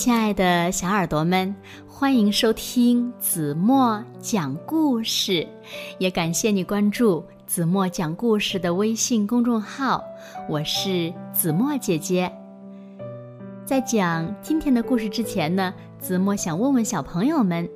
亲爱的小耳朵们，欢迎收听子墨讲故事，也感谢你关注子墨讲故事的微信公众号。我是子墨姐姐。在讲今天的故事之前呢，子墨想问问小朋友们：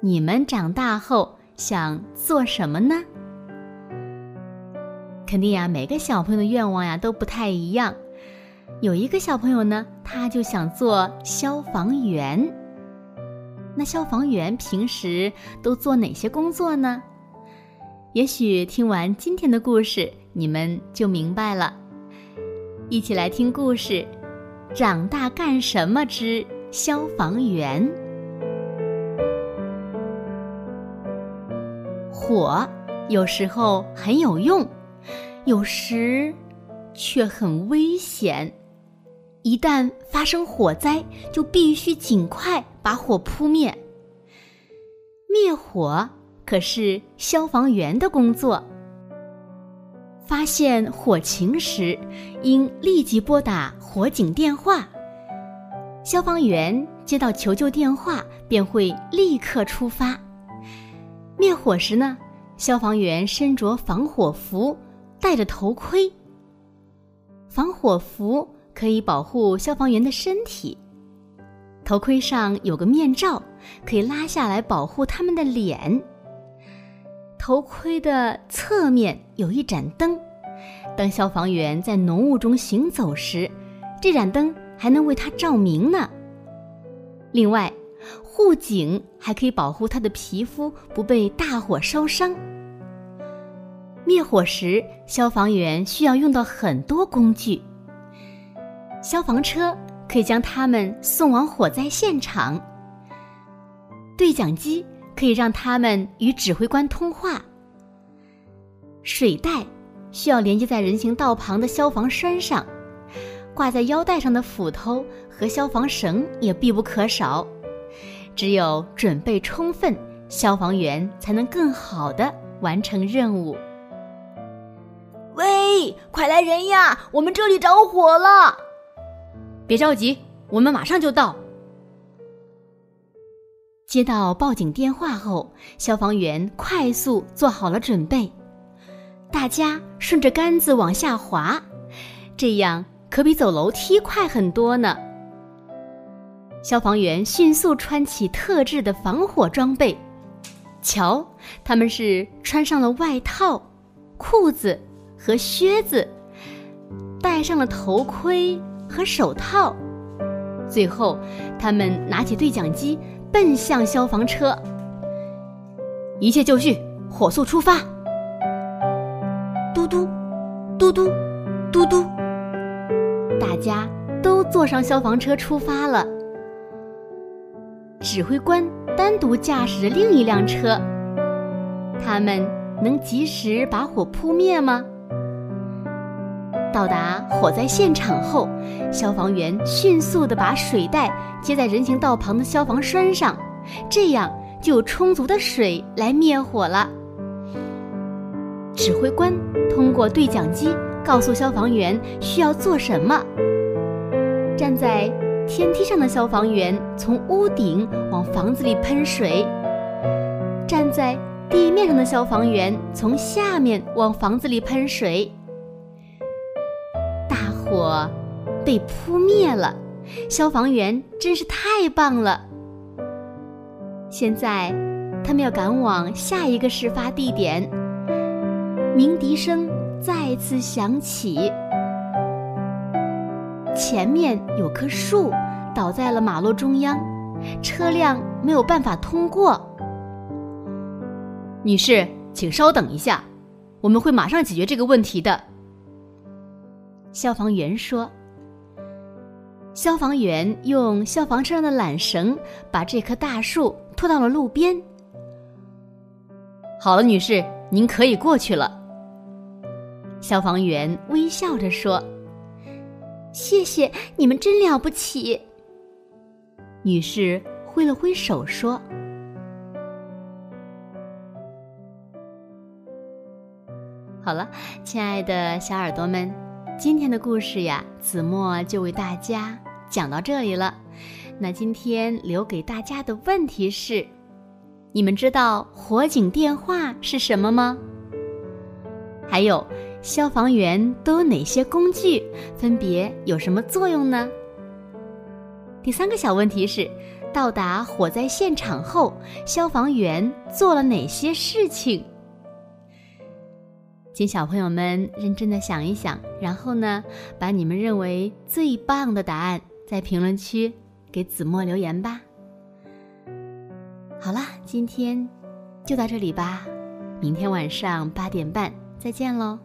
你们长大后想做什么呢？肯定呀，每个小朋友的愿望呀都不太一样。有一个小朋友呢，他就想做消防员。那消防员平时都做哪些工作呢？也许听完今天的故事，你们就明白了。一起来听故事：长大干什么之消防员。火有时候很有用，有时却很危险。一旦发生火灾，就必须尽快把火扑灭。灭火可是消防员的工作。发现火情时，应立即拨打火警电话。消防员接到求救电话，便会立刻出发。灭火时呢，消防员身着防火服，戴着头盔。防火服。可以保护消防员的身体，头盔上有个面罩，可以拉下来保护他们的脸。头盔的侧面有一盏灯，当消防员在浓雾中行走时，这盏灯还能为他照明呢。另外，护颈还可以保护他的皮肤不被大火烧伤。灭火时，消防员需要用到很多工具。消防车可以将他们送往火灾现场。对讲机可以让他们与指挥官通话。水袋需要连接在人行道旁的消防栓上，挂在腰带上的斧头和消防绳也必不可少。只有准备充分，消防员才能更好的完成任务。快来人呀！我们这里着火了！别着急，我们马上就到。接到报警电话后，消防员快速做好了准备。大家顺着杆子往下滑，这样可比走楼梯快很多呢。消防员迅速穿起特制的防火装备，瞧，他们是穿上了外套、裤子和靴子，戴上了头盔。和手套，最后，他们拿起对讲机，奔向消防车。一切就绪，火速出发！嘟嘟，嘟嘟，嘟嘟，大家都坐上消防车出发了。指挥官单独驾驶着另一辆车，他们能及时把火扑灭吗？到达火灾现场后，消防员迅速地把水袋接在人行道旁的消防栓上，这样就有充足的水来灭火了。指挥官通过对讲机告诉消防员需要做什么。站在天梯上的消防员从屋顶往房子里喷水，站在地面上的消防员从下面往房子里喷水。火被扑灭了，消防员真是太棒了。现在，他们要赶往下一个事发地点。鸣笛声再次响起，前面有棵树倒在了马路中央，车辆没有办法通过。女士，请稍等一下，我们会马上解决这个问题的。消防员说：“消防员用消防车上的缆绳把这棵大树拖到了路边。好了，女士，您可以过去了。”消防员微笑着说：“谢谢你们，真了不起。”女士挥了挥手说：“好了，亲爱的小耳朵们。”今天的故事呀，子墨就为大家讲到这里了。那今天留给大家的问题是：你们知道火警电话是什么吗？还有，消防员都有哪些工具？分别有什么作用呢？第三个小问题是：到达火灾现场后，消防员做了哪些事情？请小朋友们认真的想一想，然后呢，把你们认为最棒的答案在评论区给子墨留言吧。好啦，今天就到这里吧，明天晚上八点半再见喽。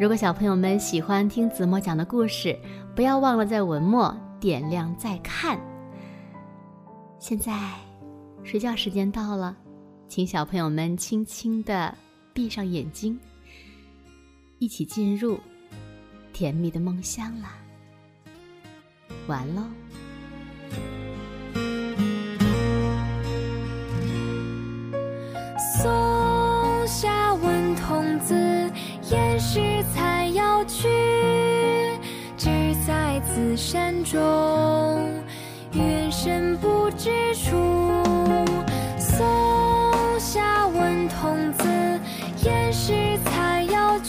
如果小朋友们喜欢听子墨讲的故事，不要忘了在文末点亮再看。现在睡觉时间到了，请小朋友们轻轻的。闭上眼睛，一起进入甜蜜的梦乡啦！完喽。松下问童子，言师采药去，只在此山中，云深不知处。